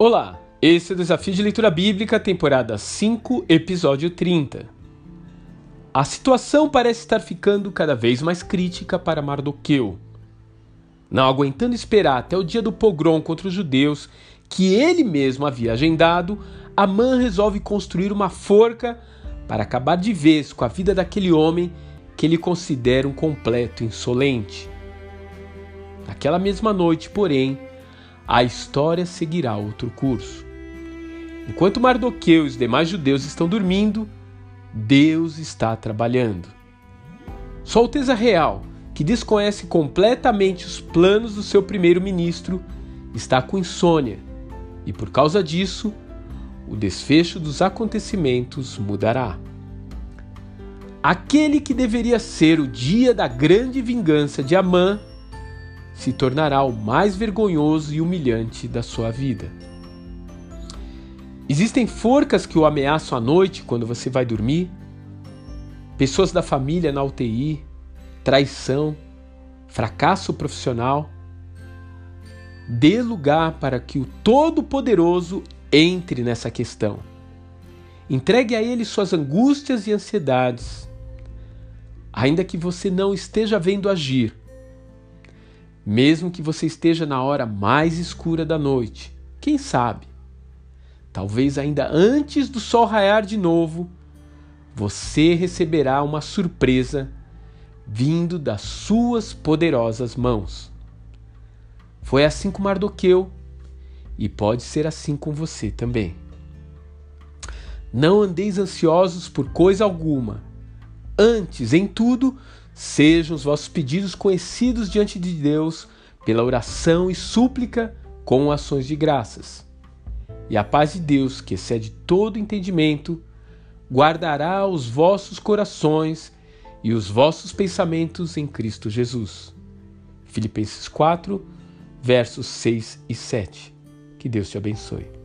Olá, esse é o Desafio de Leitura Bíblica, temporada 5, episódio 30. A situação parece estar ficando cada vez mais crítica para Mardoqueu. Não aguentando esperar até o dia do pogrom contra os judeus, que ele mesmo havia agendado, Amã resolve construir uma forca para acabar de vez com a vida daquele homem que ele considera um completo insolente. Naquela mesma noite, porém, a história seguirá outro curso. Enquanto Mardoqueu e os demais judeus estão dormindo, Deus está trabalhando. Sua Alteza Real, que desconhece completamente os planos do seu primeiro-ministro, está com insônia e, por causa disso, o desfecho dos acontecimentos mudará. Aquele que deveria ser o dia da grande vingança de Amã se tornará o mais vergonhoso e humilhante da sua vida. Existem forcas que o ameaçam à noite quando você vai dormir, pessoas da família na UTI, traição, fracasso profissional. Dê lugar para que o Todo-Poderoso entre nessa questão. Entregue a Ele suas angústias e ansiedades. Ainda que você não esteja vendo agir, mesmo que você esteja na hora mais escura da noite. Quem sabe? Talvez ainda antes do sol raiar de novo, você receberá uma surpresa vindo das suas poderosas mãos. Foi assim com Mardoqueu e pode ser assim com você também. Não andeis ansiosos por coisa alguma. Antes, em tudo, Sejam os vossos pedidos conhecidos diante de Deus pela oração e súplica com ações de graças. E a paz de Deus, que excede todo entendimento, guardará os vossos corações e os vossos pensamentos em Cristo Jesus. Filipenses 4, versos 6 e 7. Que Deus te abençoe.